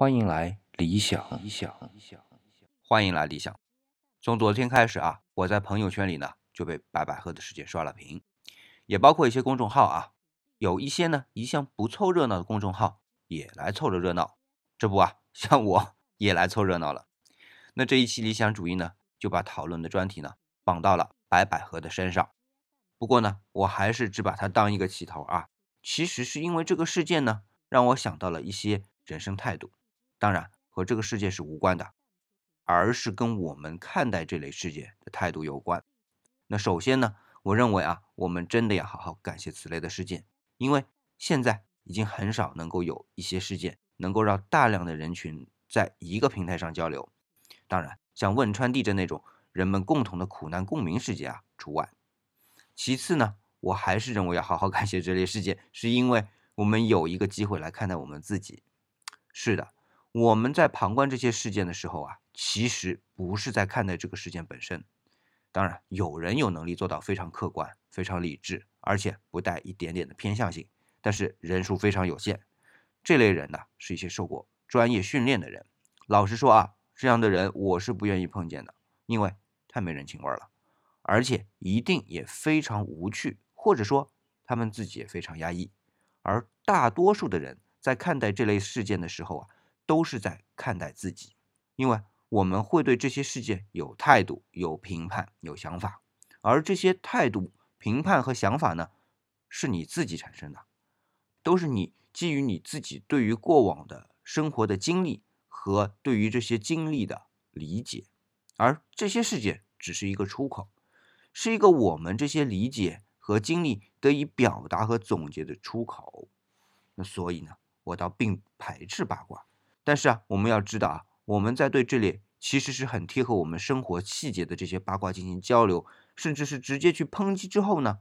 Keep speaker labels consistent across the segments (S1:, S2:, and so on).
S1: 欢迎来理想，理想，理想，
S2: 欢迎来理想。从昨天开始啊，我在朋友圈里呢就被白百合的事件刷了屏，也包括一些公众号啊，有一些呢一向不凑热闹的公众号也来凑着热闹。这不啊，像我 也来凑热闹了。那这一期理想主义呢，就把讨论的专题呢绑到了白百合的身上。不过呢，我还是只把它当一个起头啊。其实是因为这个事件呢，让我想到了一些人生态度，当然和这个世界是无关的，而是跟我们看待这类事件的态度有关。那首先呢，我认为啊，我们真的要好好感谢此类的事件，因为现在已经很少能够有一些事件能够让大量的人群在一个平台上交流。当然，像汶川地震那种人们共同的苦难共鸣事件啊，除外。其次呢，我还是认为要好好感谢这类事件，是因为我们有一个机会来看待我们自己。是的，我们在旁观这些事件的时候啊，其实不是在看待这个事件本身。当然，有人有能力做到非常客观、非常理智，而且不带一点点的偏向性，但是人数非常有限。这类人呢，是一些受过专业训练的人。老实说啊，这样的人我是不愿意碰见的，因为太没人情味了。而且一定也非常无趣，或者说他们自己也非常压抑。而大多数的人在看待这类事件的时候啊，都是在看待自己，因为我们会对这些事件有态度、有评判、有想法。而这些态度、评判和想法呢，是你自己产生的，都是你基于你自己对于过往的生活的经历和对于这些经历的理解。而这些事件只是一个出口。是一个我们这些理解和经历得以表达和总结的出口。那所以呢，我倒并不排斥八卦。但是啊，我们要知道啊，我们在对这里其实是很贴合我们生活细节的这些八卦进行交流，甚至是直接去抨击之后呢，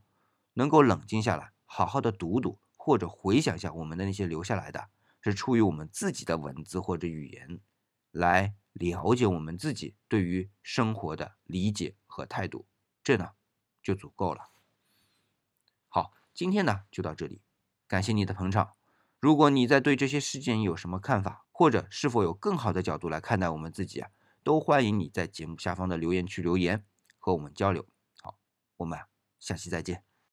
S2: 能够冷静下来，好好的读读或者回想一下我们的那些留下来的，是出于我们自己的文字或者语言，来了解我们自己对于生活的理解和态度。这呢就足够了。好，今天呢就到这里，感谢你的捧场。如果你在对这些事件有什么看法，或者是否有更好的角度来看待我们自己啊，都欢迎你在节目下方的留言区留言和我们交流。好，我们下期再见。